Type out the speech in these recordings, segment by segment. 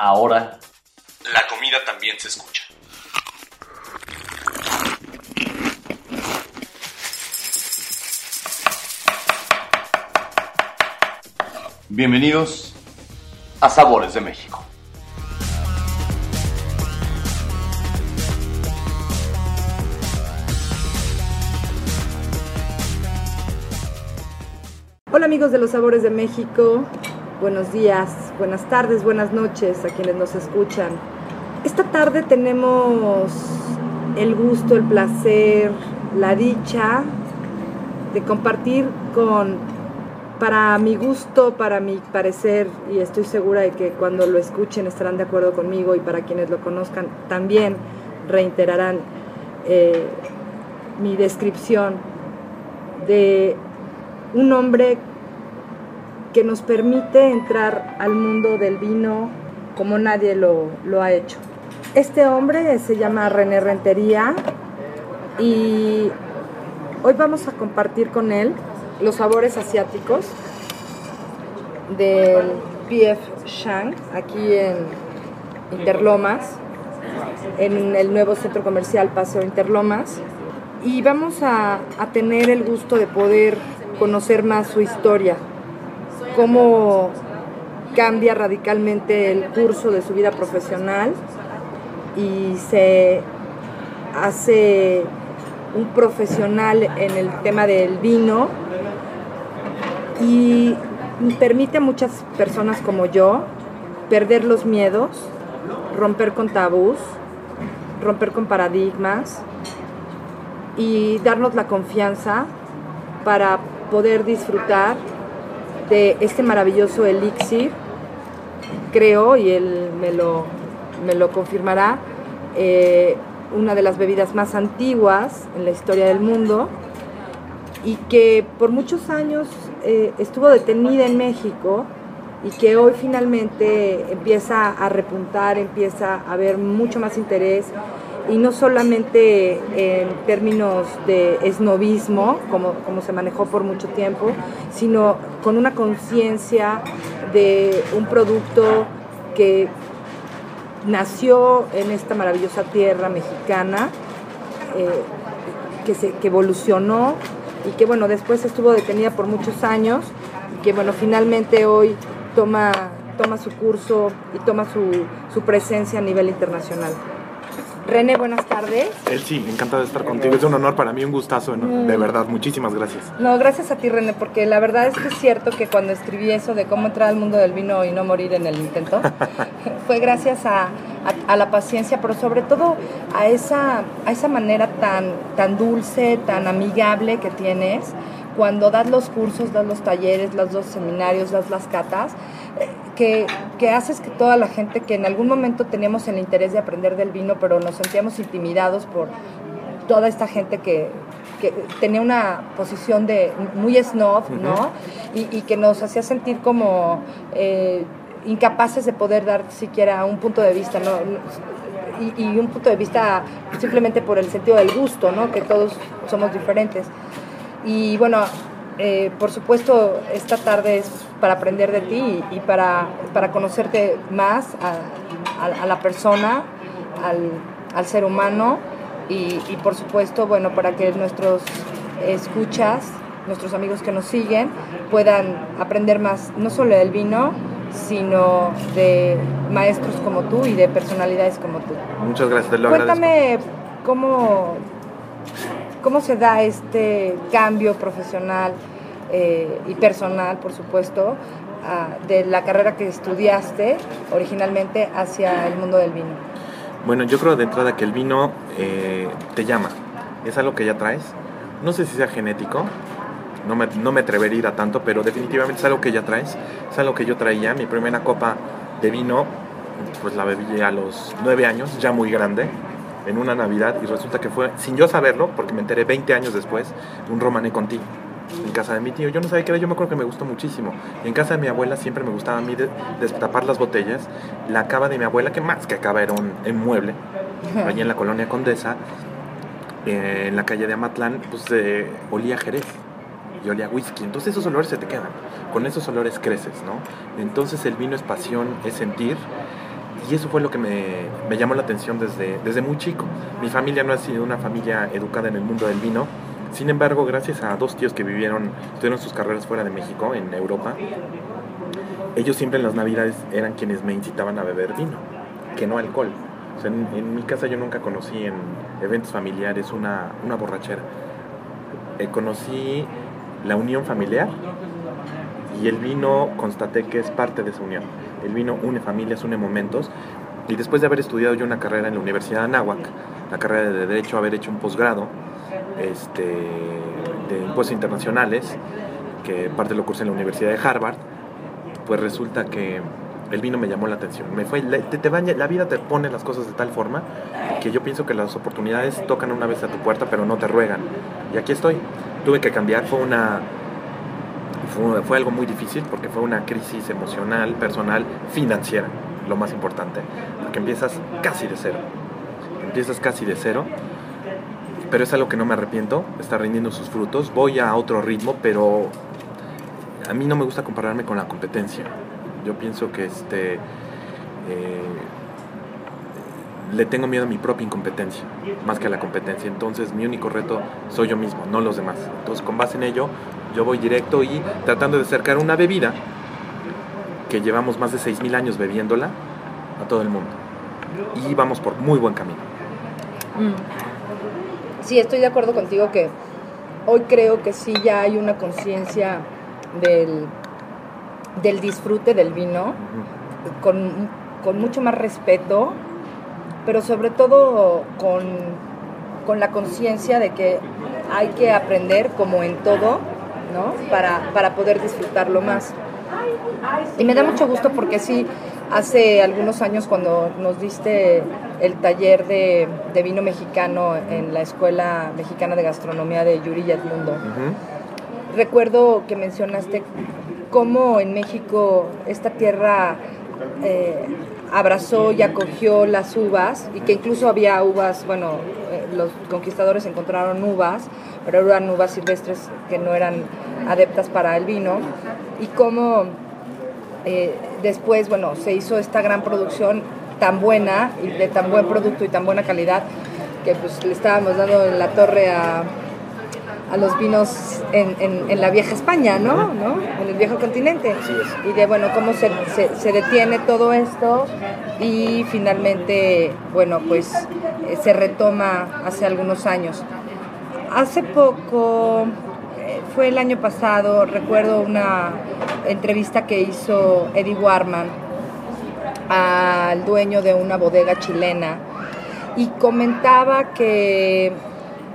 ahora la comida también se escucha. Bienvenidos a Sabores de México. Hola amigos de los Sabores de México, buenos días, buenas tardes, buenas noches a quienes nos escuchan. Esta tarde tenemos el gusto, el placer, la dicha de compartir con, para mi gusto, para mi parecer, y estoy segura de que cuando lo escuchen estarán de acuerdo conmigo y para quienes lo conozcan también reiterarán eh, mi descripción de un hombre que nos permite entrar al mundo del vino como nadie lo, lo, ha hecho. Este hombre se llama René Rentería y hoy vamos a compartir con él los sabores asiáticos del PF Shang aquí en Interlomas, en el nuevo centro comercial Paseo Interlomas. Y vamos a, a tener el gusto de poder conocer más su historia, cómo cambia radicalmente el curso de su vida profesional y se hace un profesional en el tema del vino y permite a muchas personas como yo perder los miedos, romper con tabús, romper con paradigmas y darnos la confianza para poder disfrutar de este maravilloso elixir, creo, y él me lo, me lo confirmará, eh, una de las bebidas más antiguas en la historia del mundo y que por muchos años eh, estuvo detenida en México y que hoy finalmente empieza a repuntar, empieza a haber mucho más interés y no solamente en términos de esnovismo, como, como se manejó por mucho tiempo, sino con una conciencia de un producto que nació en esta maravillosa tierra mexicana, eh, que, se, que evolucionó y que bueno, después estuvo detenida por muchos años y que bueno, finalmente hoy toma, toma su curso y toma su, su presencia a nivel internacional. René, buenas tardes. Él sí, encantado de estar contigo. Es un honor para mí, un gustazo, ¿no? de verdad. Muchísimas gracias. No, gracias a ti, René, porque la verdad es que es cierto que cuando escribí eso de cómo entrar al mundo del vino y no morir en el intento, fue gracias a, a, a, la paciencia, pero sobre todo a esa, a esa manera tan, tan dulce, tan amigable que tienes cuando das los cursos, das los talleres, das los seminarios, das las catas, que, que, haces que toda la gente que en algún momento teníamos el interés de aprender del vino, pero nos sentíamos intimidados por toda esta gente que, que tenía una posición de muy snob, uh -huh. ¿no? Y, y, que nos hacía sentir como eh, incapaces de poder dar siquiera un punto de vista, ¿no? Y, y, un punto de vista simplemente por el sentido del gusto, ¿no? Que todos somos diferentes. Y bueno, eh, por supuesto, esta tarde es para aprender de ti y, y para, para, conocerte más a, a, a la persona, al, al, ser humano y, y, por supuesto, bueno, para que nuestros escuchas, nuestros amigos que nos siguen, puedan aprender más, no solo del vino, sino de maestros como tú y de personalidades como tú. Muchas gracias, te lo Cuéntame cómo ¿Cómo se da este cambio profesional eh, y personal, por supuesto, uh, de la carrera que estudiaste originalmente hacia el mundo del vino? Bueno, yo creo de entrada que el vino eh, te llama, es algo que ya traes. No sé si sea genético, no me, no me atrevería a tanto, pero definitivamente es algo que ya traes, es algo que yo traía. Mi primera copa de vino, pues la bebí a los nueve años, ya muy grande, en una Navidad y resulta que fue, sin yo saberlo, porque me enteré 20 años después, un romané contigo en casa de mi tío. Yo no sabía qué era, yo me acuerdo que me gustó muchísimo. En casa de mi abuela siempre me gustaba a mí de, destapar las botellas. La cava de mi abuela, que más que cava era un, un mueble, allí en la colonia Condesa, eh, en la calle de Amatlán, pues eh, olía Jerez y olía whisky. Entonces esos olores se te quedan. Con esos olores creces, ¿no? Entonces el vino es pasión, es sentir Y eso fue lo que me, me, llamó la atención desde, desde muy chico. Mi familia no ha sido una familia educada en el mundo del vino. Sin embargo, gracias a dos tíos que vivieron, tuvieron sus carreras fuera de México, en Europa, ellos siempre en las navidades eran quienes me incitaban a beber vino, que no alcohol. En mi casa yo nunca conocí en eventos familiares una, una borrachera. Eh, conocí la unión familiar y el vino constaté que es parte de esa unión. El vino une familias, une momentos. Y después de haber estudiado yo una carrera en la Universidad de Anáhuac, la carrera de Derecho, haber hecho un posgrado este, de impuestos internacionales, que parte lo cursé en la Universidad de Harvard, pues resulta que el vino me llamó la atención. Me fue, la vida te pone las cosas de tal forma que yo pienso que las oportunidades tocan una vez a tu puerta, pero no te ruegan. Y aquí estoy. Tuve que cambiar, fue una fue, algo muy difícil porque fue una crisis emocional, personal, financiera, lo más importante, porque empiezas casi de cero, empiezas casi de cero, pero es algo que no me arrepiento, está rindiendo sus frutos, voy a otro ritmo, pero a mí no me gusta compararme con la competencia, yo pienso que este... Eh, le tengo miedo a mi propia incompetencia, más que a la competencia. Entonces mi único reto soy yo mismo, no los demás. Entonces con base en ello, yo voy directo y tratando de acercar una bebida que llevamos más de 6.000 años bebiéndola a todo el mundo. Y vamos por muy buen camino. Mm. Sí, estoy de acuerdo contigo que hoy creo que sí ya hay una conciencia del, del disfrute del vino, con, con mucho más respeto pero sobre todo con, con la conciencia de que hay que aprender como en todo, ¿no? Para, para, poder disfrutarlo más. Y me da mucho gusto porque sí, hace algunos años cuando nos diste el taller de, de vino mexicano en la Escuela Mexicana de Gastronomía de Yuri y Edmundo, uh -huh. recuerdo que mencionaste cómo en México esta tierra... Eh, abrazó y acogió las uvas y que incluso había uvas, bueno, eh, los conquistadores encontraron uvas, pero eran uvas silvestres que no eran adeptas para el vino y cómo eh, después, bueno, se hizo esta gran producción tan buena y de tan buen producto y tan buena calidad que pues le estábamos dando en la torre a, a los vinos en, en, en, la vieja España, ¿no? ¿no? En el viejo continente. Y de, bueno, cómo se, se, se, detiene todo esto y finalmente, bueno, pues eh, se retoma hace algunos años. Hace poco, eh, fue el año pasado, recuerdo una entrevista que hizo Eddie Warman al dueño de una bodega chilena y comentaba que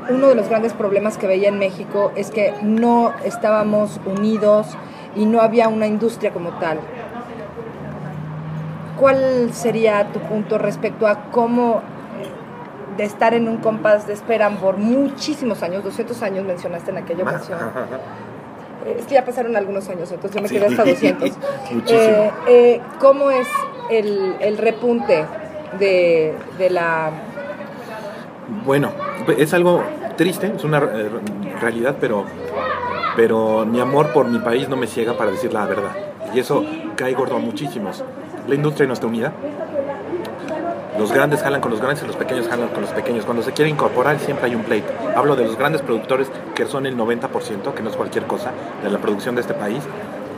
uno de los grandes problemas que veía en México es que no estábamos unidos y no había una industria como tal. ¿Cuál sería tu punto respecto a cómo de estar en un compás de espera por muchísimos años, 200 años mencionaste en aquella ocasión? Es que ya pasaron algunos años, entonces yo me quedé hasta 200. Eh, eh, ¿Cómo es el, el repunte de, de la bueno, es algo triste, es una eh, realidad, pero, pero mi amor por mi país no me ciega para decir la verdad. Y eso cae gordo a muchísimos. La industria no está unida. Los grandes jalan con los grandes y los pequeños jalan con los pequeños. Cuando se quiere incorporar siempre hay un pleito. Hablo de los grandes productores que son el 90%, que no es cualquier cosa, de la producción de este país,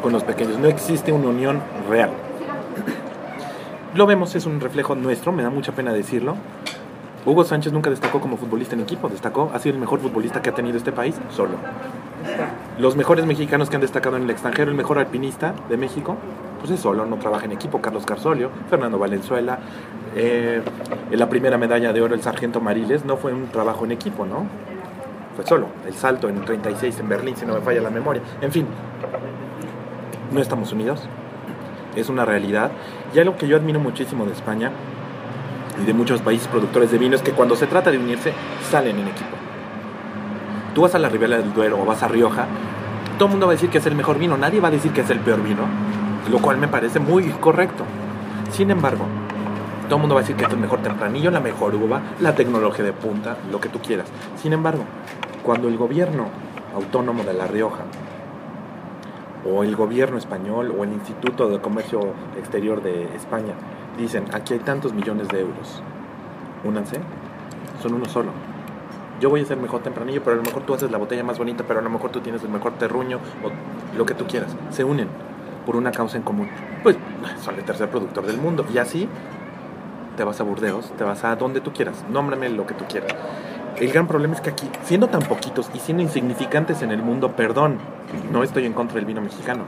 con los pequeños. No existe una unión real. Lo vemos, es un reflejo nuestro, me da mucha pena decirlo, Hugo Sánchez nunca destacó como futbolista en equipo, destacó, ha sido el mejor futbolista que ha tenido este país solo. Los mejores mexicanos que han destacado en el extranjero, el mejor alpinista de México, pues es solo, no trabaja en equipo. Carlos Carzolio, Fernando Valenzuela, eh, en la primera medalla de oro el sargento Mariles, no fue un trabajo en equipo, ¿no? Fue solo. El salto en 36 en Berlín, si no me falla la memoria. En fin, no estamos unidos, es una realidad. Y algo que yo admiro muchísimo de España y de muchos países productores de vino es que cuando se trata de unirse, salen en equipo. Tú vas a la Ribera del Duero o vas a Rioja, todo el mundo va a decir que es el mejor vino, nadie va a decir que es el peor vino, lo cual me parece muy correcto. Sin embargo, todo el mundo va a decir que es el mejor tempranillo, la mejor uva, la tecnología de punta, lo que tú quieras. Sin embargo, cuando el gobierno autónomo de La Rioja o el gobierno español o el Instituto de Comercio Exterior de España Dicen, aquí hay tantos millones de euros. Únanse, son uno solo. Yo voy a ser mejor tempranillo, pero a lo mejor tú haces la botella más bonita, pero a lo mejor tú tienes el mejor terruño o lo que tú quieras. Se unen por una causa en común. Pues son el tercer productor del mundo. Y así te vas a Burdeos, te vas a donde tú quieras. Nómbrame lo que tú quieras. El gran problema es que aquí, siendo tan poquitos y siendo insignificantes en el mundo, perdón, no estoy en contra del vino mexicano.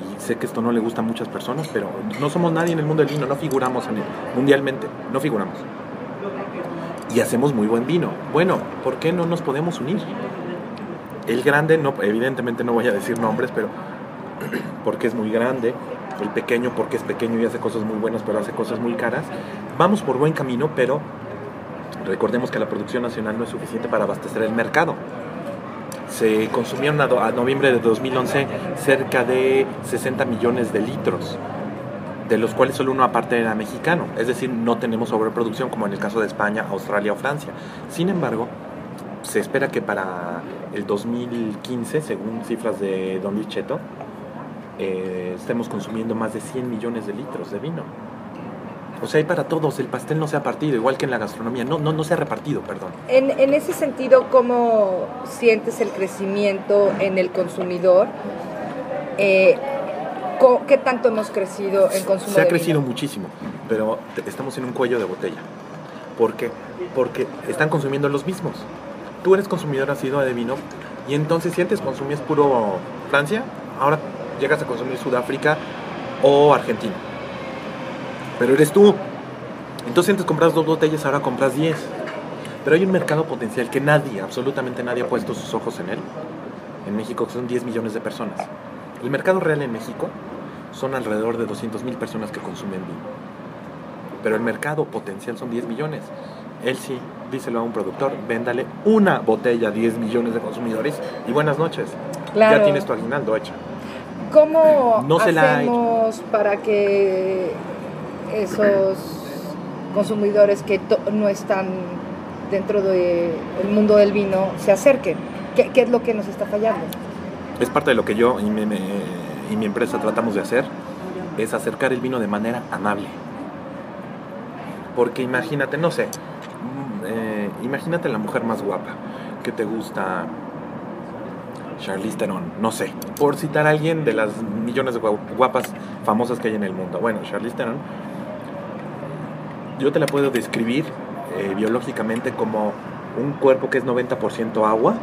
Y sé que esto no le gusta a muchas personas, pero no somos nadie en el mundo del vino, no figuramos en él, mundialmente, no figuramos. Y hacemos muy buen vino. Bueno, ¿por qué no nos podemos unir? El grande, no, evidentemente no voy a decir nombres, pero porque es muy grande, el pequeño porque es pequeño y hace cosas muy buenas, pero hace cosas muy caras. Vamos por buen camino, pero Recordemos que la producción nacional no es suficiente para abastecer el mercado. Se consumieron a, a noviembre de 2011 cerca de 60 millones de litros, de los cuales solo una parte era mexicano. Es decir, no tenemos sobreproducción como en el caso de España, Australia o Francia. Sin embargo, se espera que para el 2015, según cifras de Don Licheto, eh, estemos consumiendo más de 100 millones de litros de vino. O sea, hay para todos, el pastel no se ha partido, igual que en la gastronomía, no, no, no se ha repartido, perdón. En, en ese sentido, ¿cómo sientes el crecimiento en el consumidor? Eh, ¿Qué tanto hemos crecido en consumo Se ha de crecido vino? muchísimo, pero estamos en un cuello de botella. ¿Por qué? Porque están consumiendo los mismos. Tú eres consumidor asiduo de vino y entonces si antes consumías puro Francia, ahora llegas a consumir Sudáfrica o Argentina. Pero eres tú. Entonces antes compras dos botellas, ahora compras diez. Pero hay un mercado potencial que nadie, absolutamente nadie ha puesto sus ojos en él. En México son 10 millones de personas. El mercado real en México son alrededor de 200 mil personas que consumen vino. Pero el mercado potencial son 10 millones. Él sí, díselo a un productor, véndale una botella a 10 millones de consumidores y buenas noches. Claro. Ya tienes tu aguinaldo hecho. ¿Cómo No se la ha hacemos para que esos consumidores que no están dentro del mundo del vino se acerquen? ¿Qué, qué es lo que nos está fallando? Es parte de lo que yo y mi, me- y mi empresa tratamos de hacer, es acercar el vino de manera amable. Porque imagínate, no sé, mm, eh, imagínate la mujer más guapa que te gusta, Charlize Theron, no sé, por citar a alguien de las millones de gua- guapas famosas que hay en el mundo. Bueno, Charlize Theron, yo te la puedo describir eh, biológicamente como un cuerpo que es 90% agua,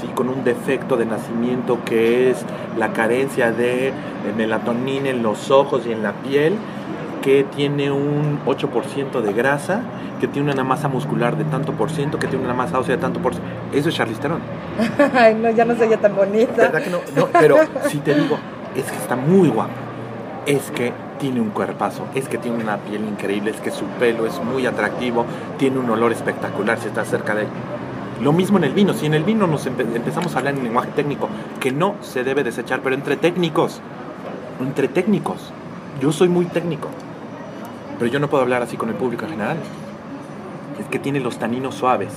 sí, con un defecto de nacimiento que es la carencia de melatonina en los ojos y en la piel, que tiene un 8% de grasa, que tiene una masa muscular de tanto por ciento, que tiene una masa ósea de tanto por ciento. Eso es Charlize Theron. Ay, no, ya no ya tan bonita. ¿Verdad que no? No, pero si te digo, es que está muy guapa. Es que tiene un cuerpazo, es que tiene una piel increíble, es que su pelo es muy atractivo, tiene un olor espectacular si estás cerca de él. Lo mismo en el vino, si en el vino nos empe- empezamos a hablar en lenguaje técnico, que no se debe desechar, pero entre técnicos, entre técnicos, yo soy muy técnico, pero yo no puedo hablar así con el público en general. Es que tiene los taninos suaves.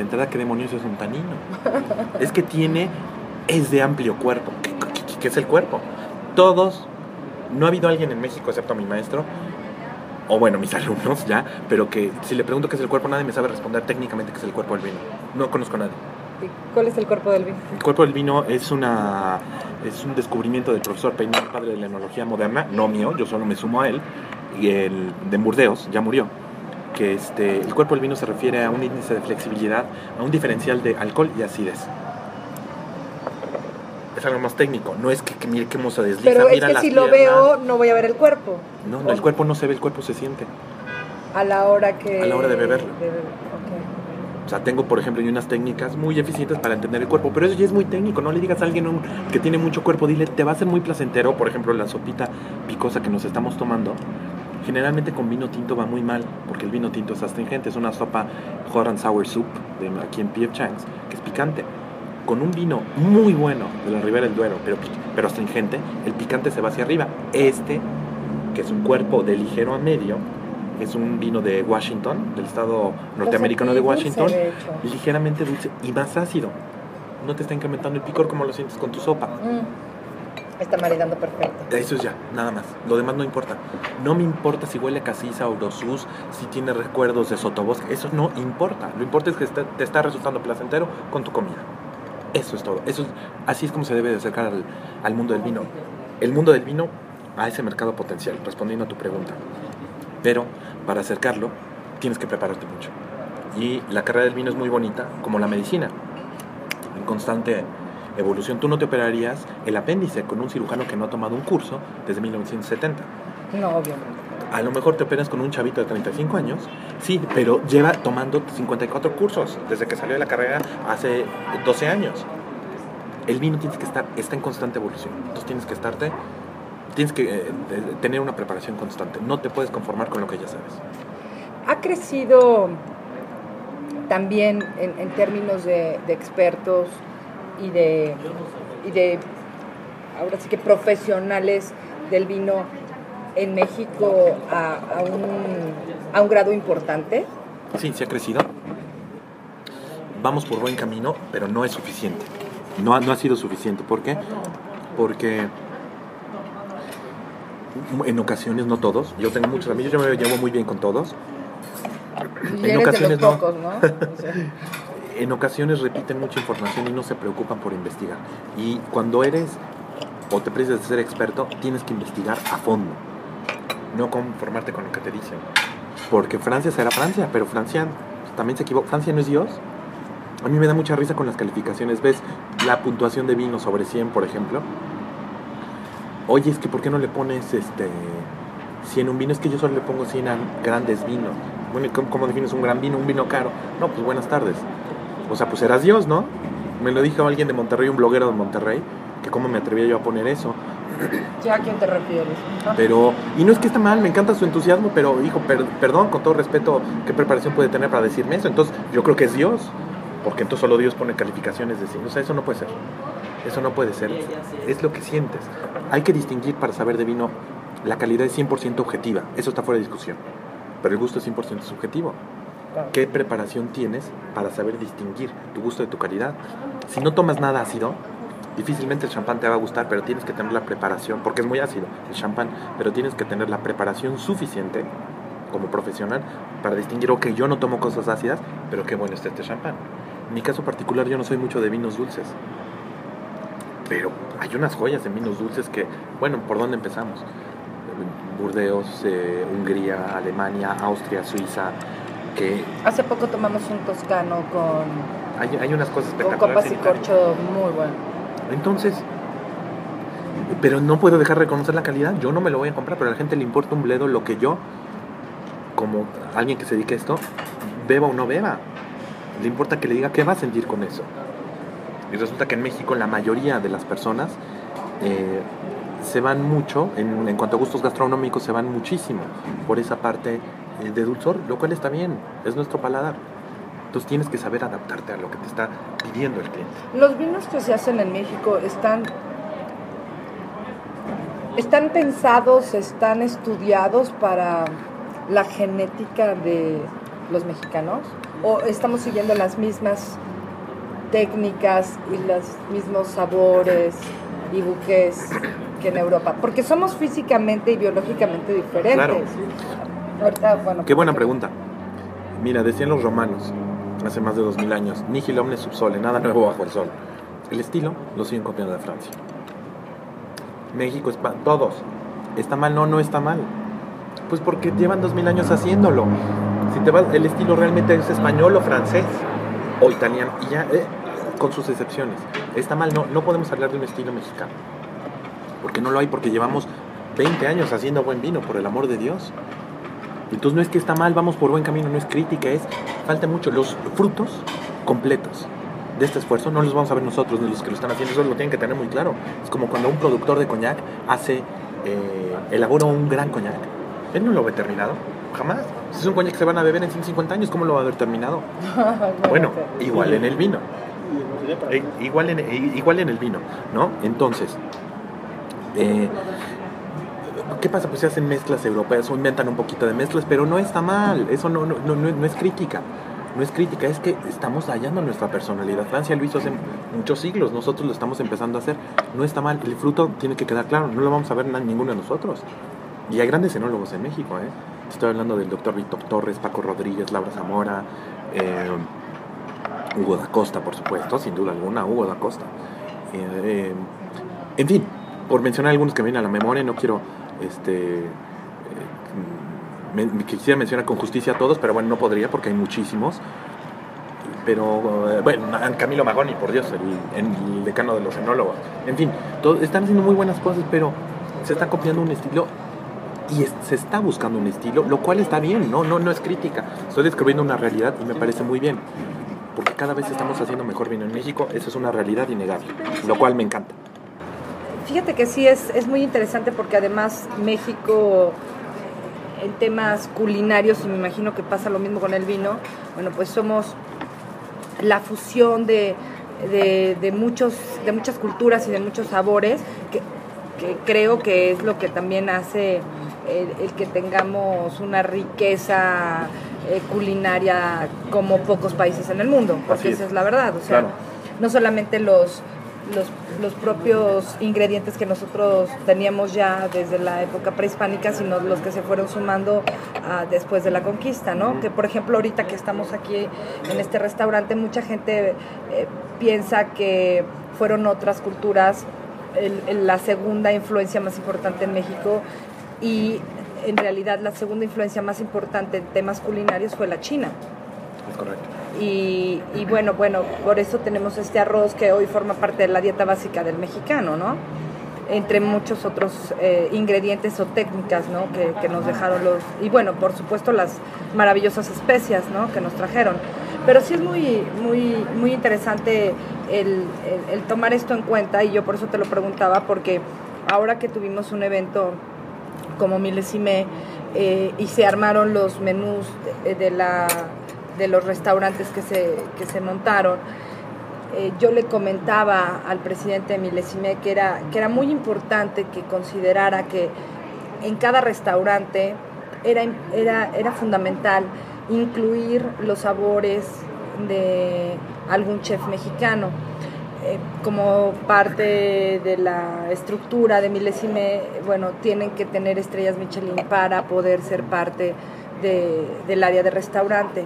De entrada, ¿qué demonios es un tanino? es que tiene, es de amplio cuerpo. ¿Qué, qué- qué es el cuerpo? Todos, no ha habido alguien en México, excepto mi maestro, o bueno, mis alumnos ya, pero que si le pregunto qué es el cuerpo, nadie me sabe responder técnicamente qué es el cuerpo del vino. No conozco a nadie. ¿Y ¿Cuál es el cuerpo del vino? El cuerpo del vino es una es un descubrimiento del profesor Peinado, padre de la enología moderna, no mío, yo solo me sumo a él, y el de Burdeos, ya murió. Que este, el cuerpo del vino se refiere a un índice de flexibilidad, a un diferencial de alcohol y acidez. Es algo más técnico, no es que, que mire cómo se desliza, Pero es que si lo veo, no voy a ver el cuerpo. No, no, el cuerpo no se ve, el cuerpo se siente. A la hora que... A la hora de beberlo. de beber. O sea, tengo, por ejemplo, unas técnicas muy eficientes para entender el cuerpo, pero eso ya es muy técnico. No le digas a alguien un- que tiene mucho cuerpo, dile, te va a ser muy placentero. Por ejemplo, la sopita picosa que nos estamos tomando, generalmente con vino tinto va muy mal, porque el vino tinto es astringente. Es una sopa hot and sour soup de aquí en P.F. Chang's, que es picante. Con un vino muy bueno de la Ribera del Duero, pero, pero astringente, el picante se va hacia arriba. Este, que es un cuerpo de ligero a medio, es un vino de Washington, del estado norteamericano de dulce, Washington, de ligeramente dulce y más ácido. No te está incrementando el picor como lo sientes con tu sopa. Mm. Está maridando perfecto. Eso es ya, nada más. Lo demás no importa. No me importa si huele a Casisa o si tiene recuerdos de Sotobosque. Eso no importa. Lo importante es que te está resultando placentero con tu comida. Eso es todo. Eso es- así es como se debe de acercar al, al mundo del vino. El mundo del vino a ese mercado potencial, respondiendo a tu pregunta. Pero para acercarlo, tienes que prepararte mucho. Y la carrera del vino es muy bonita, como la medicina, en constante evolución. Tú no te operarías el apéndice con un cirujano que no ha tomado un curso desde 1970. No, obviamente. A lo mejor te operas con un chavito de 35 años, sí, pero lleva tomando 54 cursos desde que salió de la carrera hace 12 años. El vino tienes que estar, está en constante evolución. Entonces tienes que estarte, tienes que eh, tener una preparación constante. No te puedes conformar con lo que ya sabes. Ha crecido también en, en términos de, de expertos y de, y de, ahora sí que profesionales del vino en México a, a un, a un grado importante. Sí, se ha crecido. Vamos por buen camino, pero no es suficiente. No ha, no ha sido suficiente. ¿Por qué? Porque en ocasiones, no todos, yo tengo muchos amigos, yo me llevo muy bien con todos. Y eres de ocasiones no. pocos, ¿no? O sea, En ocasiones repiten mucha información y no se preocupan por investigar. Y cuando eres o te precias de ser experto, tienes que investigar a fondo. No conformarte con lo que te dicen. Porque Francia será Francia, pero Francia también se equivoca. Francia no es Dios. A mí me da mucha risa con las calificaciones. ¿Ves la puntuación de vino sobre 100, por ejemplo? Oye, es que ¿por qué no le pones este 100 un vino? Es que yo solo le pongo 100 a grandes vinos. Bueno, ¿y cómo, cómo defines un gran vino, un vino caro? No, pues buenas tardes. O sea, pues eras Dios, ¿no? Me lo dijo alguien de Monterrey, un bloguero de Monterrey, que cómo me atrevía yo a poner eso. ¿Ya a quién te refieres? Pero, y no es que esté mal, me encanta su entusiasmo, pero hijo, per- perdón, con todo respeto, ¿qué preparación puede tener para decirme eso? Entonces, yo creo que es Dios, porque entonces solo Dios pone calificaciones de sí. O sea, eso no puede ser. Eso no puede ser. Es lo que sientes. Hay que distinguir para saber de vino, la calidad es 100% objetiva, eso está fuera de discusión. Pero el gusto es 100% subjetivo. ¿Qué preparación tienes para saber distinguir tu gusto de tu calidad? Si no tomas nada ácido, difícilmente el champán te va a gustar, pero tienes que tener la preparación, porque es muy ácido el champán, pero tienes que tener la preparación suficiente como profesional para distinguir, ok, yo no tomo cosas ácidas, pero qué bueno está este champán. En mi caso particular, yo no soy mucho de vinos dulces, pero hay unas joyas en vinos dulces que, bueno, ¿por dónde empezamos? Burdeos, eh, Hungría, Alemania, Austria, Suiza, que Hace poco tomamos un toscano con, hay, hay unas cosas con copas y corcho muy bueno. Entonces, pero no puedo dejar de reconocer la calidad. Yo no me lo voy a comprar, pero a la gente le importa un bledo lo que yo, como alguien que se dedique a esto, beba o no beba. Le importa que le diga qué va a sentir con eso. Y resulta que en México la mayoría de las personas eh, se van mucho, en, en cuanto a gustos gastronómicos, se van muchísimo por esa parte de dulzor, lo cual está bien, es nuestro paladar. Entonces tienes que saber adaptarte a lo que te está pidiendo el cliente. Los vinos que se hacen en México están están pensados, están estudiados para la genética de los mexicanos o estamos siguiendo las mismas técnicas y los mismos sabores y buques que en Europa, porque somos físicamente y biológicamente diferentes. Claro. Ahorita, bueno, Qué buena pregunta. Mira, decían los romanos hace más de dos mil años, nihil omne subsole, nada nuevo bajo el sol. El estilo lo siguen copiando de Francia. México es pa- todos. ¿Está mal? No, no está mal. Pues porque llevan dos mil años haciéndolo. Si te vas, el estilo realmente es español o francés o italiano y ya, eh, con sus excepciones. Está mal, no, no podemos hablar de un estilo mexicano. Porque no lo hay, porque llevamos 20 años haciendo buen vino, por el amor de Dios. Entonces no es que está mal, vamos por buen camino, no es crítica, es falta mucho. Los frutos completos de este esfuerzo no los vamos a ver nosotros, ni los que lo están haciendo, eso lo tienen que tener muy claro. Es como cuando un productor de coñac hace, eh, elabora un gran coñac. Él no lo ve terminado, jamás. Si es un coñac que se van a beber en 150 años, ¿cómo lo va a ver terminado? Bueno, igual en el vino. Eh, igual, en, eh, igual en el vino, ¿no? Entonces, eh, ¿qué pasa? Pues se hacen mezclas europeas o inventan un poquito de mezclas, pero no está mal, eso no, no, no, no- es crítica. no es crítica, es que estamos hallando nuestra personalidad. Francia lo hizo hace muchos siglos, nosotros lo estamos empezando a hacer. No está mal, el fruto tiene que quedar claro, no lo vamos a ver ninguno de nosotros. Y hay grandes enólogos en México, ¿eh? Estoy hablando del doctor Víctor Torres, Paco Rodríguez, Laura Zamora, eh, Hugo da Costa, por supuesto, sin duda alguna, Hugo da Costa. Eh, en fin, por mencionar algunos que me vienen a la memoria, no quiero este, me, quisiera mencionar con justicia a todos, pero bueno, no podría porque hay muchísimos. Pero, eh, bueno, Camilo Magoni, por Dios, el, decano de los enólogos. En fin, están haciendo muy buenas cosas, pero se está copiando un estilo y se está buscando un estilo, lo cual está bien, ¿no? No, no es crítica. Estoy descubriendo una realidad y me parece muy bien. Porque cada vez estamos haciendo mejor vino en México, eso es una realidad innegable, lo cual me encanta. Fíjate que sí, es, es muy interesante porque además México en temas culinarios, y me imagino que pasa lo mismo con el vino, bueno, pues somos la fusión de, muchos, de muchas culturas y de muchos sabores, que, creo que es lo que también hace el, que tengamos una riqueza eh, culinaria como pocos países en el mundo, porque esa es. la verdad, o sea, no solamente los los, los, propios ingredientes que nosotros teníamos ya desde la época prehispánica, sino los que se fueron sumando ah, después de la conquista, ¿no? Que por ejemplo ahorita que estamos aquí en este restaurante, mucha gente eh, piensa que fueron otras culturas la segunda influencia más importante en México y en realidad la segunda influencia más importante en temas culinarios fue la China. Es correcto. Y, bueno, bueno, por eso tenemos este arroz que hoy forma parte de la dieta básica del mexicano, ¿no? Entre muchos otros eh, ingredientes o técnicas, ¿no? Que, nos dejaron los... Y bueno, por supuesto las maravillosas especias, ¿no? Que nos trajeron. Pero sí es muy, muy, muy interesante el, tomar esto en cuenta y yo por eso te lo preguntaba, porque ahora que tuvimos un evento como Milesime eh, y se armaron los menús de la de los restaurantes que se, que se montaron, eh, yo le comentaba al presidente de Milesime que era, que era muy importante que considerara que en cada restaurante era, era, era fundamental incluir los sabores de algún chef mexicano. Eh, como parte de la estructura de Milesime, bueno, tienen que tener estrellas Michelin para poder ser parte del área de restaurante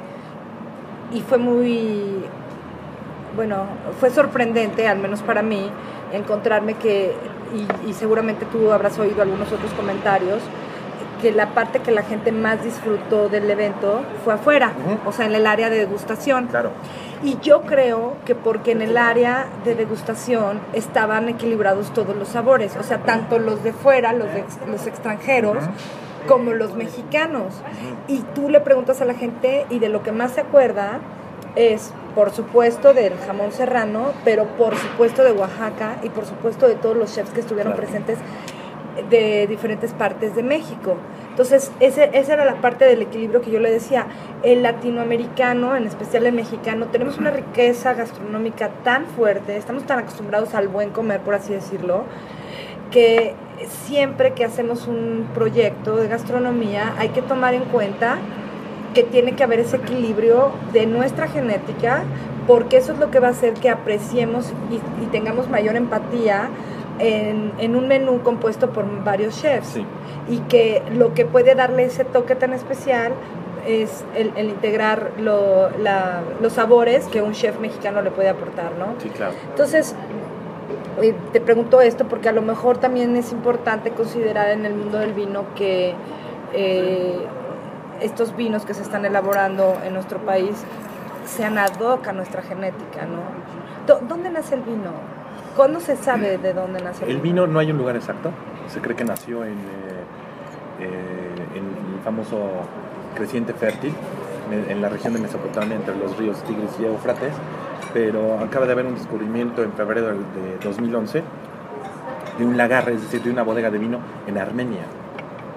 y fue muy, bueno, fue sorprendente, al menos para mí, encontrarme que, y, seguramente tú habrás oído algunos otros comentarios, que la parte que la gente más disfrutó del evento fue afuera, o sea, en el área de degustación. Claro. Y yo creo que porque en el área de degustación estaban equilibrados todos los sabores, o sea, tanto los de fuera, los, de, los extranjeros, como los mexicanos. Y tú le preguntas a la gente y de lo que más se acuerda es, por supuesto, del jamón serrano, pero por supuesto de Oaxaca y por supuesto de todos los chefs que estuvieron presentes de diferentes partes de México. Entonces, ese, esa era la parte del equilibrio que yo le decía. El latinoamericano, en especial el mexicano, tenemos una riqueza gastronómica tan fuerte, estamos tan acostumbrados al buen comer, por así decirlo, que siempre que hacemos un proyecto de gastronomía hay que tomar en cuenta que tiene que haber ese equilibrio de nuestra genética, porque eso es lo que va a hacer que apreciemos y, tengamos mayor empatía en, un menú compuesto por varios chefs. Y que lo que puede darle ese toque tan especial es el, integrar los sabores que un chef mexicano le puede aportar, ¿no? Sí, claro. Entonces, te pregunto esto porque a lo mejor también es importante considerar en el mundo del vino que eh, estos vinos que se están elaborando en nuestro país sean ad hoc a nuestra genética, ¿no? ¿Dónde nace el vino? ¿Cuándo se sabe de dónde nace el, el vino? no hay un lugar exacto. Se cree que nació en, eh, eh, en el famoso creciente fértil, en la región de Mesopotamia, entre los ríos Tigris y Éufrates pero acaba de haber un descubrimiento en febrero de 2011 de un lagar, es decir, de una bodega de vino en Armenia.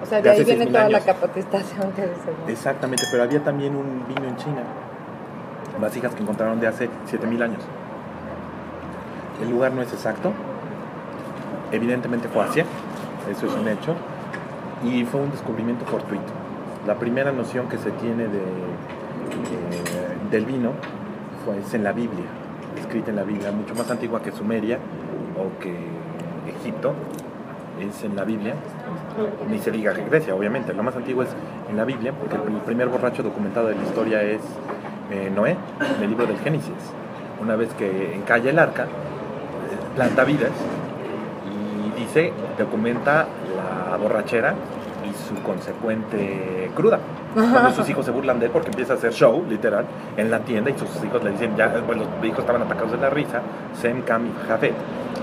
O sea, de, ahí viene toda la capacitación que se Exactamente, pero había también un vino en China, vasijas que encontraron de hace 7000 años. El lugar no es exacto, evidentemente fue Asia, eso es un hecho, y fue un descubrimiento fortuito. La primera noción que se tiene de eh, del vino es en la Biblia, escrita en la Biblia, mucho más antigua que Sumeria o que Egipto, es en la Biblia, ni se diga que Grecia, obviamente, lo más antiguo es en la Biblia, porque el primer borracho documentado de la historia es eh, Noé, en el libro del Génesis. Una vez que encalla el arca, eh, planta vidas y dice, documenta la borrachera su consecuente cruda. Cuando sus hijos se burlan de él porque empieza a hacer show, literal, en la tienda y sus hijos le dicen, ya, bueno, los hijos estaban atacados de la risa, Sem, Cam y Jafet.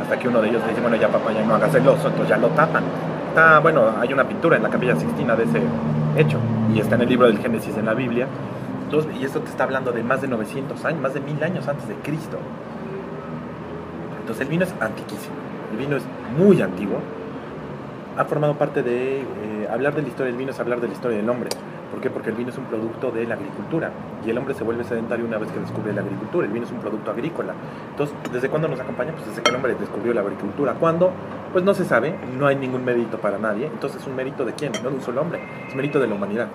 Hasta que uno de ellos le dice, bueno, ya papá, ya no hagas el oso, entonces ya lo tapan. Está, bueno, hay una pintura en la capilla Sixtina de ese hecho y está en el libro del Génesis en la Biblia. Entonces, y esto te está hablando de más de 900 años, más de mil años antes de Cristo. Entonces el vino es antiquísimo, el vino es muy antiguo, ha formado parte de eh, hablar de la historia del vino es hablar de la historia del hombre. ¿Por qué? Porque el vino es un producto de la agricultura y el hombre se vuelve sedentario una vez que descubre la agricultura. El vino es un producto agrícola. Entonces, ¿desde cuándo nos acompaña? Pues desde que el hombre descubrió la agricultura. ¿Cuándo? Pues no se sabe, no hay ningún mérito para nadie. Entonces, ¿es un mérito de quién? No de un solo hombre, es mérito de la humanidad.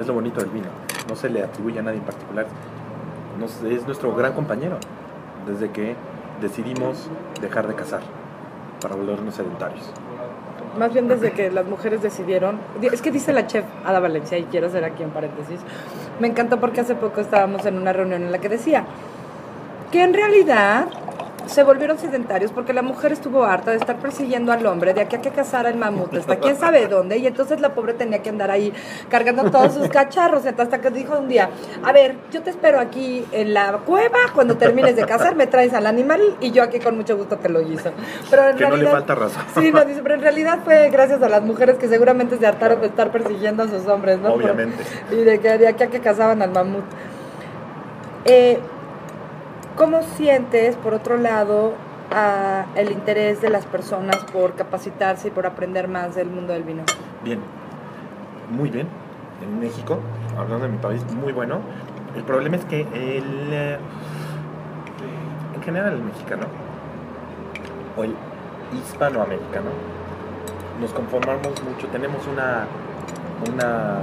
Es lo bonito del vino. No se le atribuye a nadie en particular. es nuestro gran compañero desde que decidimos dejar de cazar para volvernos sedentarios más bien desde que las mujeres decidieron, es que dice la chef Ada Valencia, y quiero hacer aquí en paréntesis, me encantó porque hace poco estábamos en una reunión en la que decía que en realidad se volvieron sedentarios porque la mujer estuvo harta de estar persiguiendo al hombre de aquí a que cazara el mamut, hasta quién sabe dónde, y entonces la pobre tenía que andar ahí cargando todos sus cacharros, hasta que dijo un día, a ver, yo te espero aquí en la cueva, cuando termines de cazar me traes al animal y yo aquí con mucho gusto te lo hizo. Pero en que no le falta razón. Sí, no, dice, pero en realidad fue gracias a las mujeres que seguramente se hartaron de estar persiguiendo a sus hombres, ¿no? Obviamente. y de que de aquí a que cazaban al mamut. Eh, ¿Cómo sientes, por otro lado, el interés de las personas por capacitarse y por aprender más del mundo del vino? Bien, muy bien. En México, hablando de mi país, muy bueno. El problema es que el, eh, en general el mexicano o el hispanoamericano nos conformamos mucho, tenemos una, una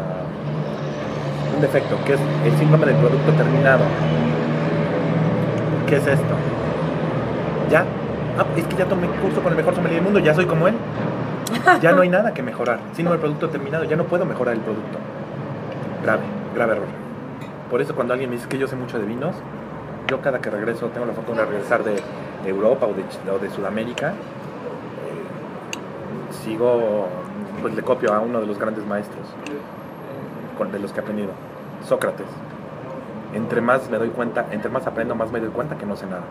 un defecto que es el síndrome del producto terminado ¿qué es esto? ¿Ya? Ah, es que ya tomé curso con el mejor sommelier del mundo, ya soy como él. Ya no hay nada que mejorar. Sino el producto terminado, ya no puedo mejorar el producto. Grave, grave error. Por eso cuando alguien me dice que yo sé mucho de vinos, yo cada que regreso, tengo la fortuna de regresar de, Europa o de, Sudamérica, eh, sigo, pues le copio a uno de los grandes maestros de los que he aprendido, Sócrates entre más me doy cuenta, entre más aprendo, más me doy cuenta que no sé nada.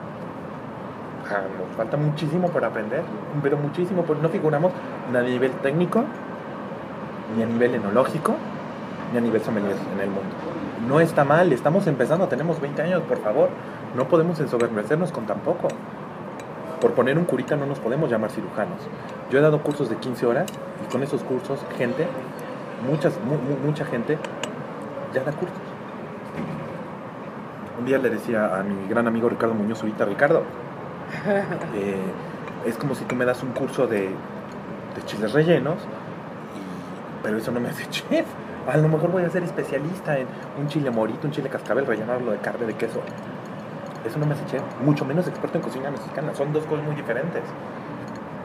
Falta muchísimo por aprender, pero muchísimo, porque no figuramos ni a nivel técnico, ni a nivel enológico, ni a nivel sommelier en el mundo. No está mal, estamos empezando, tenemos 20 años, por favor, no podemos ensoberbecernos con tan poco. Por poner un curita no nos podemos llamar cirujanos. Yo he dado cursos de 15 horas y con esos cursos, gente, muchas, mucha gente ya da cursos un día le decía a mi gran amigo Ricardo Muñoz ahorita, Ricardo, eh, es como si tú me das un curso de, chiles rellenos, pero eso no me hace chef. A lo mejor voy a ser especialista en un chile morito, un chile cascabel, rellenarlo de carne, de queso. Eso no me hace chef, mucho menos experto en cocina mexicana. Son dos cosas muy diferentes.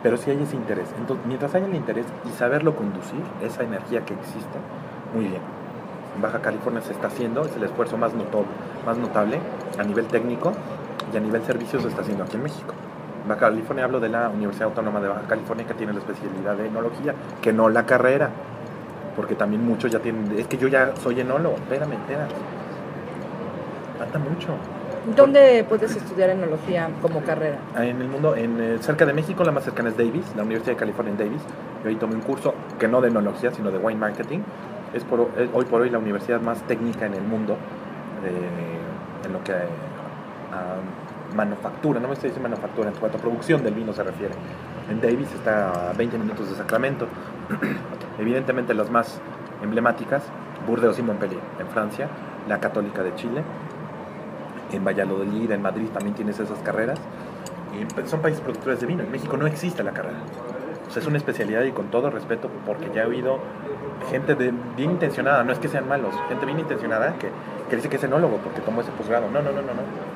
Pero si hay ese interés. Entonces, mientras haya el interés y saberlo conducir, esa energía que existe, muy bien. En Baja California se está haciendo, es el esfuerzo más, más notable a nivel técnico y a nivel servicios se está haciendo aquí en México. Baja California hablo de la Universidad Autónoma de Baja California que tiene la especialidad de enología, que no la carrera, porque también muchos ya tienen, es que yo ya soy enólogo, espérame, espérame. Falta mucho. ¿Dónde puedes estudiar enología como carrera? En el mundo, en, eh, cerca de México, la más cercana es Davis, la Universidad de California en Davis. Yo ahí tomé un curso que no de enología, sino de wine marketing, es, hoy por hoy la universidad más técnica en el mundo en lo que a manufactura, no me estoy diciendo manufactura, en cuanto a producción del vino se refiere. En Davis está a 20 minutos de Sacramento. Evidentemente las más emblemáticas, Burdeos y Montpellier en Francia, la Católica de Chile, en Valladolid, en Madrid también tienes esas carreras. Y son países productores de vino. En México no existe la carrera. O sea, es una especialidad y con todo respeto, porque ya he oído gente de, bien intencionada, no es que sean malos, gente bien intencionada que, que dice que es enólogo porque tomó ese posgrado. No, no, no, no, no.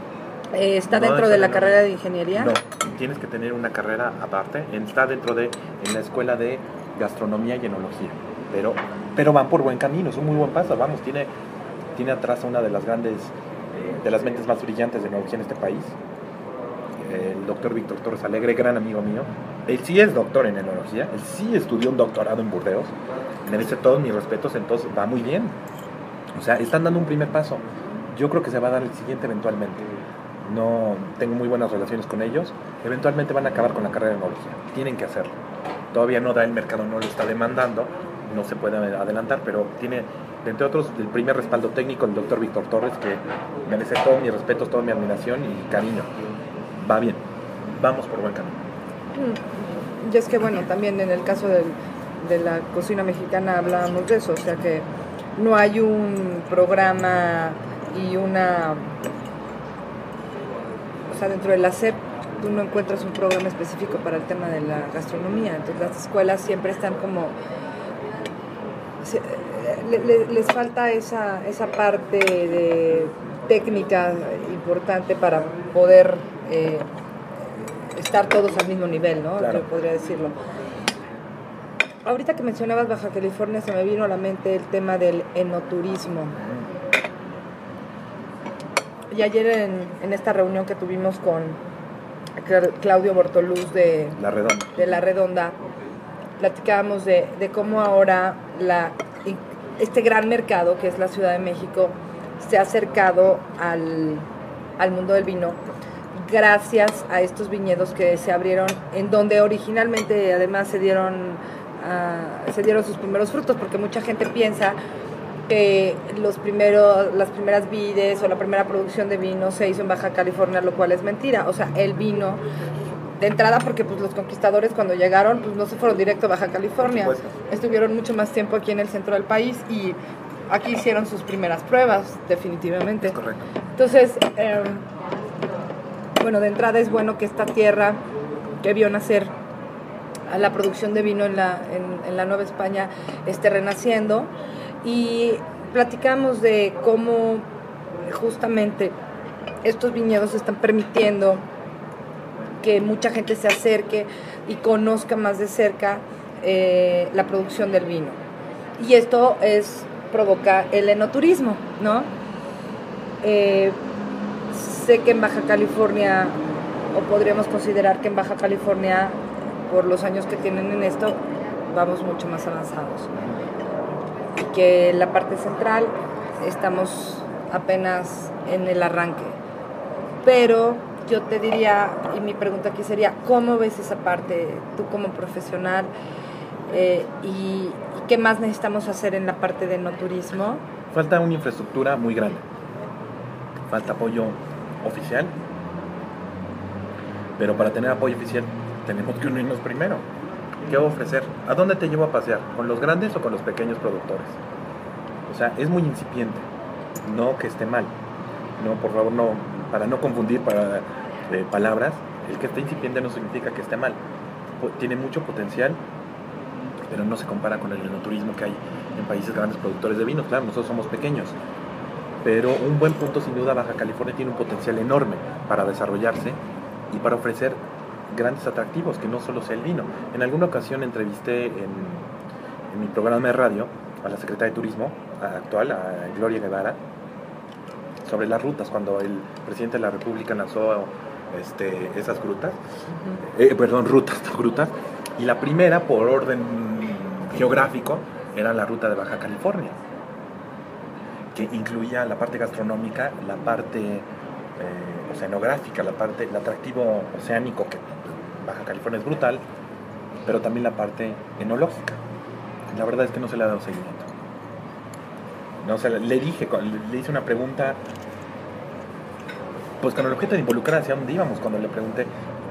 Eh, ¿Está No, dentro de la carrera de ingeniería? No, tienes que tener una carrera aparte. Está dentro de en la escuela de gastronomía y enología. Pero, pero van por buen camino, es un muy buen paso. Vamos, tiene, tiene atrás a una de las grandes, eh, de las mentes más brillantes de enología en este país. El doctor Víctor Torres Alegre, gran amigo mío. Él sí es doctor en enología, él sí estudió un doctorado en Burdeos. Merece todos mis respetos, entonces va muy bien. O sea, están dando un primer paso. Yo creo que se va a dar el siguiente eventualmente no tengo muy buenas relaciones con ellos, eventualmente van a acabar con la carrera de enología. Tienen que hacerlo. Todavía no da el mercado, no lo está demandando, no se puede adelantar, pero tiene, entre otros, el primer respaldo técnico el doctor Víctor Torres, que merece todos mis respetos, toda mi admiración y cariño. Va bien, vamos por buen camino. Mm, Y es que bueno, también en el caso de la cocina mexicana hablábamos de eso, o sea que no hay un programa y una... O sea, dentro de la SEP tú no encuentras un programa específico para el tema de la gastronomía, entonces las escuelas siempre están como... les falta esa, esa parte de técnica importante para poder eh, estar todos al mismo nivel, ¿no? Claro. Yo podría decirlo. Ahorita que mencionabas Baja California se me vino a la mente el tema del enoturismo. Y ayer en, en esta reunión que tuvimos con Cla- Claudio Bortoluz de, La redonda. de La Redonda, platicábamos de, de cómo ahora la, este gran mercado que es la Ciudad de México se ha acercado al, al mundo del vino gracias a estos viñedos que se abrieron en donde originalmente además se dieron ah, se dieron sus primeros frutos porque mucha gente piensa que los primeros, las primeras vides o la primera producción de vino se hizo en Baja California, lo cual es mentira. O sea, el vino, de entrada, porque pues los conquistadores cuando llegaron, pues no se fueron directo a Baja California. Estuvieron mucho más tiempo aquí en el centro del país y aquí hicieron sus primeras pruebas, definitivamente. Correcto. Entonces, eh, bueno, de entrada es bueno que esta tierra que vio nacer a la producción de vino en la, en, la Nueva España esté renaciendo y platicamos de cómo justamente estos viñedos están permitiendo que mucha gente se acerque y conozca más de cerca eh, la producción del vino. Y esto es provoca el enoturismo, ¿no? Eh, sé que en Baja California, o podríamos considerar que en Baja California, por los años que tienen en esto, vamos mucho más avanzados. Y que la parte central estamos apenas en el arranque. Pero yo te diría, y mi pregunta aquí sería, ¿cómo ves esa parte tú como profesional? Eh, y, y qué más necesitamos hacer en la parte de no turismo? Falta una infraestructura muy grande. Falta apoyo oficial. Pero para tener apoyo oficial tenemos que unirnos primero. ¿Qué ofrecer? ¿A dónde te llevo a pasear? ¿Con los grandes o con los pequeños productores? O sea, es muy incipiente. No que esté mal. No, por favor, no. Para no confundir para, eh, palabras, el que esté incipiente no significa que esté mal. Tiene mucho potencial, pero no se compara con el enoturismo que hay en países grandes productores de vinos. Claro, nosotros somos pequeños, pero un buen punto sin duda Baja California tiene un potencial enorme para desarrollarse y para ofrecer grandes atractivos, que no solo sea el vino. En alguna ocasión entrevisté en, en mi programa de radio a la secretaria de Turismo actual, a Gloria Guevara, sobre las rutas, cuando el presidente de la República lanzó este, esas grutas, eh, perdón, rutas, no grutas, y la primera, por orden geográfico, era la ruta de Baja California, incluía la parte gastronómica, la parte eh, oceanográfica, la parte, el atractivo oceánico, que Baja California es brutal, pero también la parte enológica. La verdad es que no se le ha dado seguimiento. No se le, le dije, le, hice una pregunta, pues con el objeto de involucrar hacia dónde íbamos, cuando le pregunté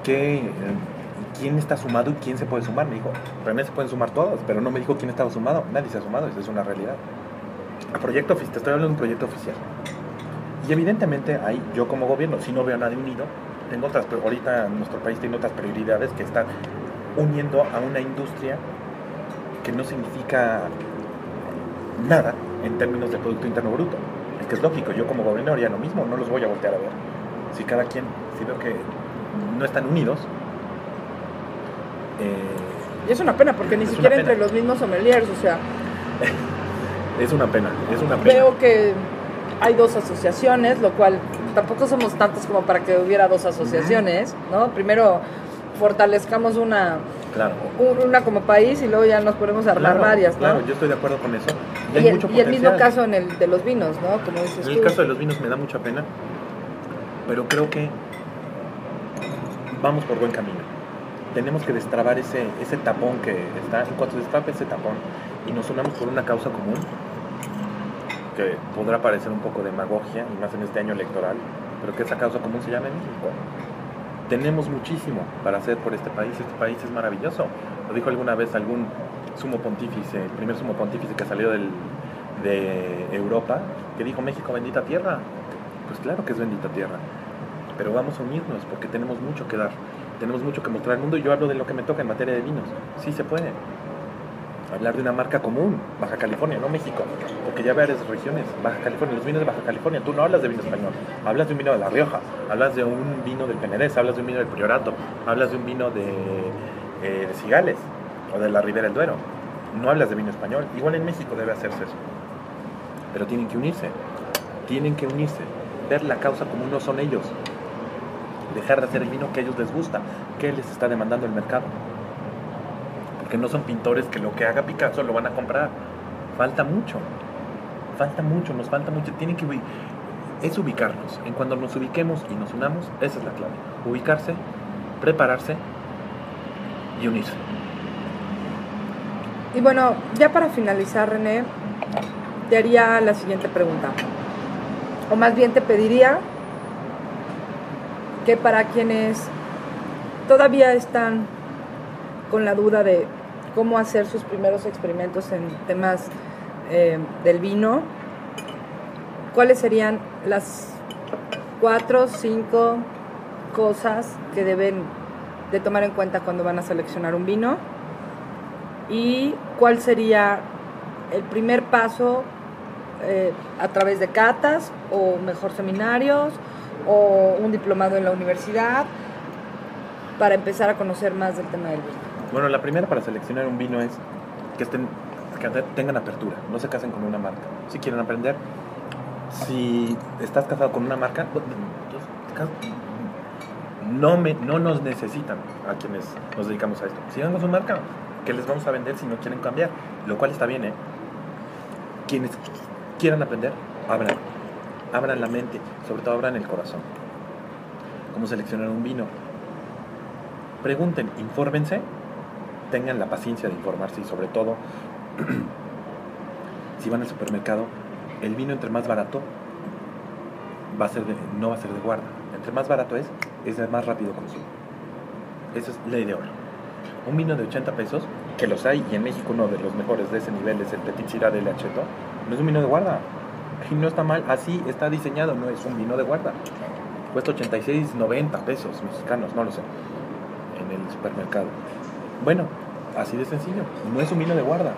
qué, eh, quién está sumado y quién se puede sumar. Me dijo, René se pueden sumar todos, pero no me dijo quién estaba sumado. Nadie se ha sumado, esa es una realidad. Proyecto oficial, te estoy hablando de un proyecto oficial. Y evidentemente ahí yo como gobierno, si no veo a nadie unido, tengo otras, ahorita nuestro país tiene otras prioridades que estar uniendo a una industria que no significa nada en términos de Producto Interno Bruto. Es que es lógico, yo como gobernador haría lo mismo, no los voy a voltear a ver. Si cada quien, si veo que no están unidos, y es una pena, porque ni siquiera entre los mismos sommeliers, o sea... es una pena, es una pena. Veo que hay dos asociaciones, lo cual tampoco somos tantos como para que hubiera dos asociaciones, ¿no? Primero fortalezcamos una, claro. una como país y luego ya nos ponemos a armar varias, ¿no? Claro, yo estoy de acuerdo con eso. Y, el, y el, mismo caso en el de los vinos, ¿no? Como dices en el caso de los vinos me da mucha pena, pero creo que vamos por buen camino. Tenemos que destrabar ese, ese tapón que está, en cuanto se destrape ese tapón y nos unamos por una causa común, que podrá parecer un poco demagogia, y más en este año electoral, pero que esa causa común se llama México. Tenemos muchísimo para hacer por este país, este país es maravilloso. Lo dijo alguna vez algún sumo pontífice, el primer sumo pontífice que salió del, de Europa, que dijo México bendita tierra. Pues claro que es bendita tierra, pero vamos a unirnos porque tenemos mucho que dar, tenemos mucho que mostrar al mundo y yo hablo de lo que me toca en materia de vinos. Sí se puede hablar de una marca común, Baja California, no México, porque ya varias regiones, Baja California, los vinos de Baja California, tú no hablas de vino español, hablas de un vino de La Rioja, hablas de un vino del Penedés, hablas de un vino del Priorato, hablas de un vino de, eh, Cigales o de la Ribera del Duero, no hablas de vino español, igual en México debe hacerse eso, pero tienen que unirse, tienen que unirse, ver la causa como no son ellos, dejar de hacer el vino que a ellos les gusta, que les está demandando el mercado que no son pintores que lo que haga Picasso lo van a comprar. Falta mucho, falta mucho, nos falta mucho. Tienen que es ubicarnos. En cuando nos ubiquemos y nos unamos, esa es la clave. Ubicarse, prepararse y unirse. Y bueno, ya para finalizar, René, te haría la siguiente pregunta. O más bien te pediría que para quienes todavía están con la duda de cómo hacer sus primeros experimentos en temas eh, del vino, ¿cuáles serían las cuatro, cinco cosas que deben de tomar en cuenta cuando van a seleccionar un vino? ¿Y cuál sería el primer paso eh, a través de catas o mejor seminarios o un diplomado en la universidad para empezar a conocer más del tema del vino? Bueno, la primera para seleccionar un vino es que, tengan apertura, no se casen con una marca. Si quieren aprender, si estás casado con una marca, pues, no, nos necesitan a quienes nos dedicamos a esto. Sigan con su marca, que les vamos a vender si no quieren cambiar, lo cual está bien, ¿eh? Quienes quieran aprender, abran, abran la mente, sobre todo abran el corazón. ¿Cómo seleccionar un vino? Pregunten, infórmense tengan la paciencia de informarse y sobre todo, si van al supermercado, el vino entre más barato va a ser no va a ser de guarda. Entre más barato es, es de más rápido consumo. Esa es ley de oro. Un vino de 80 pesos, que los hay, y en México uno de los mejores de ese nivel es el Petit Syrah del Acheto, no es un vino de guarda. Y no está mal, así está diseñado, no es un vino de guarda. Cuesta 86,90 pesos mexicanos, no lo sé, en el supermercado. Bueno, así de sencillo. No es un vino de guarda.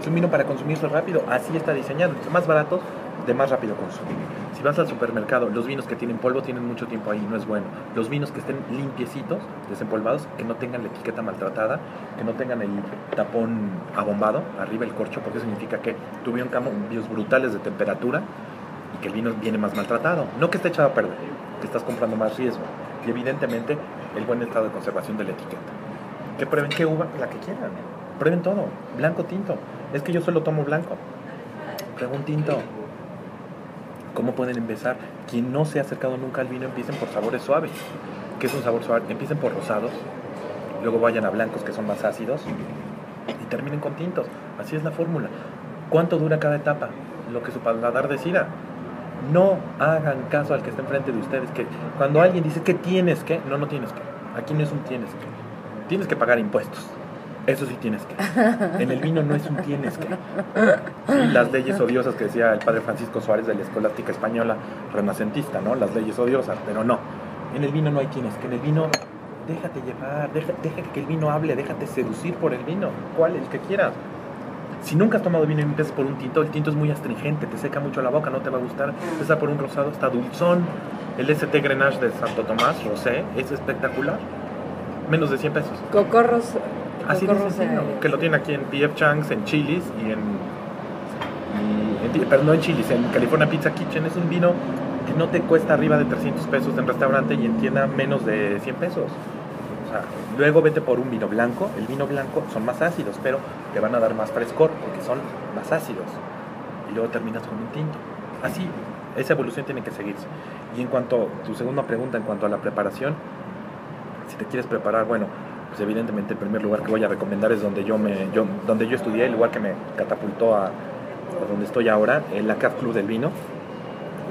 Es un vino para consumirlo rápido. Así está diseñado. Entre más baratos, de más rápido consumo. Si vas al supermercado, los vinos que tienen polvo tienen mucho tiempo ahí, no es bueno. Los vinos que estén limpiecitos, desempolvados, que no tengan la etiqueta maltratada, que no tengan el tapón abombado, arriba el corcho, porque significa que tuvieron cambios brutales de temperatura y que el vino viene más maltratado. No que esté echado a perder, que estás comprando más riesgo. Y evidentemente el buen estado de conservación de la etiqueta. Que prueben qué uva, la que quieran. Prueben todo, blanco, tinto. Es que yo solo tomo blanco. Prueben un tinto. ¿Cómo pueden empezar? Quien no se ha acercado nunca al vino, empiecen por sabores suaves. ¿Qué es un sabor suave? Empiecen por rosados, luego vayan a blancos que son más ácidos y terminen con tintos. Así es la fórmula. ¿Cuánto dura cada etapa? Lo que su paladar decida. No hagan caso al que está enfrente de ustedes, que cuando alguien dice que tienes que, no, no tienes que. Aquí no es un tienes que tienes que pagar impuestos. Eso sí tienes que. En el vino no es un tienes que. las leyes odiosas que decía el padre Francisco Suárez de la Escolástica Española renacentista, ¿no? Las leyes odiosas, pero no. En el vino no hay tienes que. En el vino déjate llevar, deja, deja que el vino hable, déjate seducir por el vino, cuál, el que quieras. Si nunca has tomado vino y empiezas por un tinto, el tinto es muy astringente, te seca mucho la boca, no te va a gustar. Empieza por un rosado, está dulzón. El ST Grenache de Santo Tomás, rosé, es espectacular. Menos de 100 pesos. Cocorros. Así cocorros, que lo tiene aquí en PF Chang's, en Chili's y en, y en- Pero no en Chili's, en California Pizza Kitchen. Es un vino que no te cuesta arriba de 300 pesos en restaurante y en tienda menos de 100 pesos. O sea, luego vete por un vino blanco. El vino blanco son más ácidos, pero te van a dar más frescor porque son más ácidos. Y luego terminas con un tinto. Así, esa evolución tiene que seguirse. Y en cuanto a tu segunda pregunta, en cuanto a la preparación, te quieres preparar, bueno, pues evidentemente el primer lugar que voy a recomendar es donde yo me yo donde yo estudié, el lugar que me catapultó a, donde estoy ahora, en la CAF Club del Vino.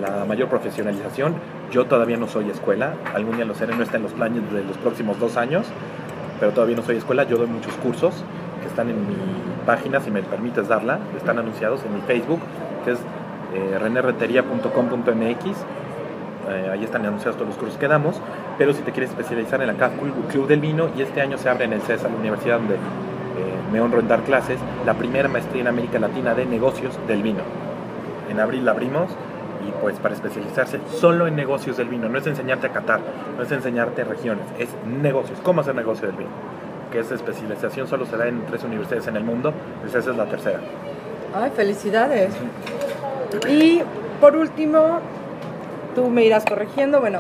La mayor profesionalización. Yo todavía no soy escuela, algún día lo seré, no está en los planes de los próximos dos años, pero todavía no soy escuela. Yo doy muchos cursos que están en mi página, si me permites darla, están anunciados en mi Facebook, que es eh, renerretería.com.mx. Eh, ahí están anunciados todos los cursos que damos. Pero si te quieres especializar en la CAF Club- del Vino, y este año se abre en el CESA, la universidad donde eh, me honro en dar clases, la primera maestría en América Latina de negocios del vino. En abril la abrimos y pues para especializarse solo en negocios del vino, no es enseñarte a catar, no es enseñarte regiones, es negocios, cómo hacer negocio del vino. Que esa especialización solo se da en tres universidades en el mundo, pues esa es la tercera. Ay, felicidades. Y por último, tú me irás corrigiendo, bueno,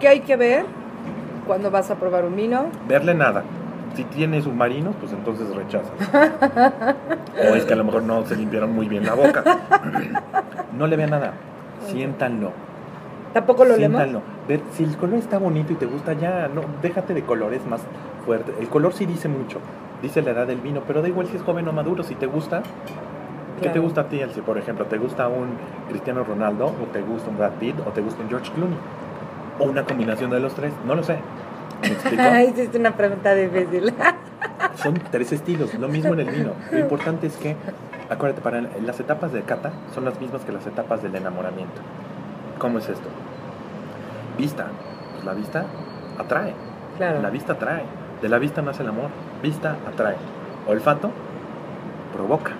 ¿qué hay que ver cuando vas a probar un vino? Verle nada. Si tiene submarinos, pues entonces rechaza. o es que a lo mejor no se limpiaron muy bien la boca. No le vean nada. Siéntanlo. ¿Tampoco lo leemos? Siéntanlo. Ver, si el color está bonito y te gusta, ya, no, déjate de colores más fuertes. El color sí dice mucho. Dice la edad del vino, pero da igual si es joven o maduro. Si te gusta, ¿qué te gusta a ti, Elsie? Por ejemplo, ¿te gusta un Cristiano Ronaldo? ¿O te gusta un Brad Pitt? ¿O te gusta un George Clooney? ¿O una combinación de los tres? No lo sé. Hiciste una pregunta difícil. Son tres estilos, lo mismo en el vino. Lo importante es que, acuérdate, para las etapas de cata son las mismas que las etapas del enamoramiento. ¿Cómo es esto? Vista. Pues la vista atrae. Claro. La vista atrae. De la vista nace el amor. Vista atrae. Olfato provoca.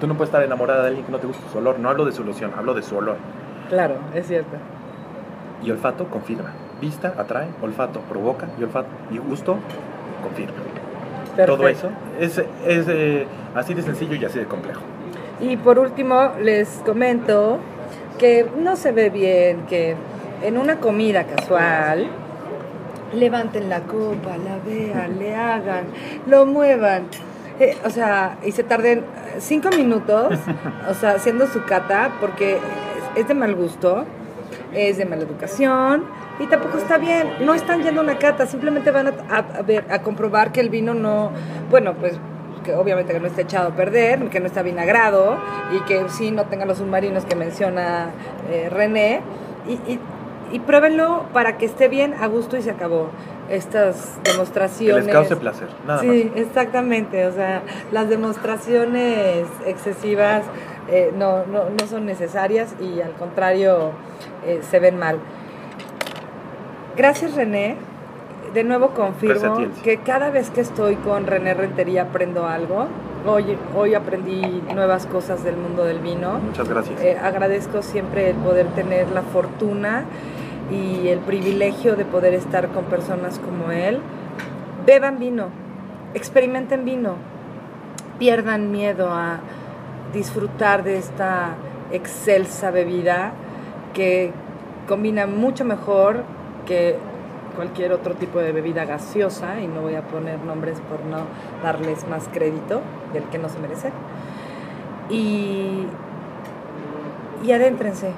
Tú no puedes estar enamorada de alguien que no te gusta su olor. No hablo de su hablo de su olor. Claro, es cierto. Y olfato confirma. Vista atrae, olfato provoca y olfato y gusto confirma. Todo eso es, es, eh, así de sencillo y así de complejo. Y por último, les comento que no se ve bien que en una comida casual levanten la copa, la vean, le hagan, lo muevan. Eh, o sea, y se tarden cinco minutos, o sea, haciendo su cata, porque es de mal gusto, es de mala educación y tampoco está bien. No están yendo a una cata, simplemente van a, a- a ver, a comprobar que el vino no, bueno, pues que obviamente que no esté echado a perder, que no está vinagrado y que sí no tenga los submarinos que menciona eh, René. Y, y, y pruébenlo para que esté bien a gusto y se acabó. Estas Que demostraciones. les cause placer, nada Sí, exactamente. O sea, las demostraciones excesivas eh, no, no, no son necesarias y al contrario eh, se ven mal. Gracias René. De nuevo confirmo que cada vez que estoy con René Rentería aprendo algo. Hoy, hoy aprendí nuevas cosas del mundo del vino. Muchas gracias. Eh, agradezco siempre el poder tener la fortuna y el privilegio de poder estar con personas como él. Beban vino, experimenten vino, pierdan miedo a disfrutar de esta excelsa bebida que combina mucho mejor que cualquier otro tipo de bebida gaseosa y no voy a poner nombres por no darles más crédito del que no se merecen. Y, y adéntrense,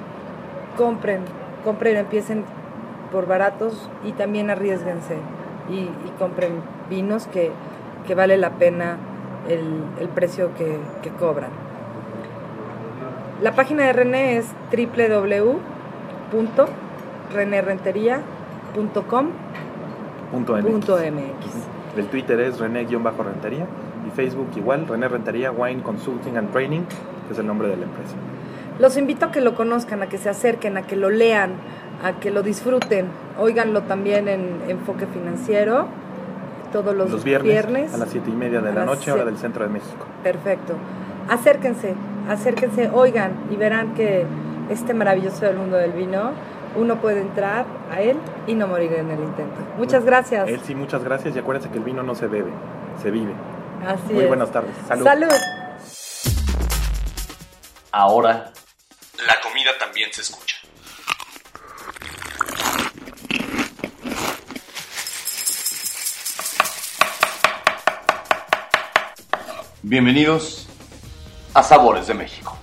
compren, compren, empiecen por baratos y también arriesguense y, y compren vinos que, que vale la pena el, el precio que, que cobran. La página de René es www.renerrentería.com.mx. Punto MX. El Twitter es René-Rentería y Facebook igual, René Rentería Wine Consulting and Training, que es el nombre de la empresa. Los invito a que lo conozcan, a que se acerquen, a que lo lean, a que lo disfruten. Óiganlo también en Enfoque Financiero, todos los, Los viernes, a las siete y media de la noche, hora del centro de México. Perfecto. Acérquense, acérquense, oigan y verán que este maravilloso del mundo del vino, uno puede entrar a él y no morir en el intento. Muchas gracias. Él sí, muchas gracias y acuérdense que el vino no se bebe, se vive. Así Muy es. buenas tardes. Salud. Salud. Ahora, la comida también se escucha. Bienvenidos a Sabores de México.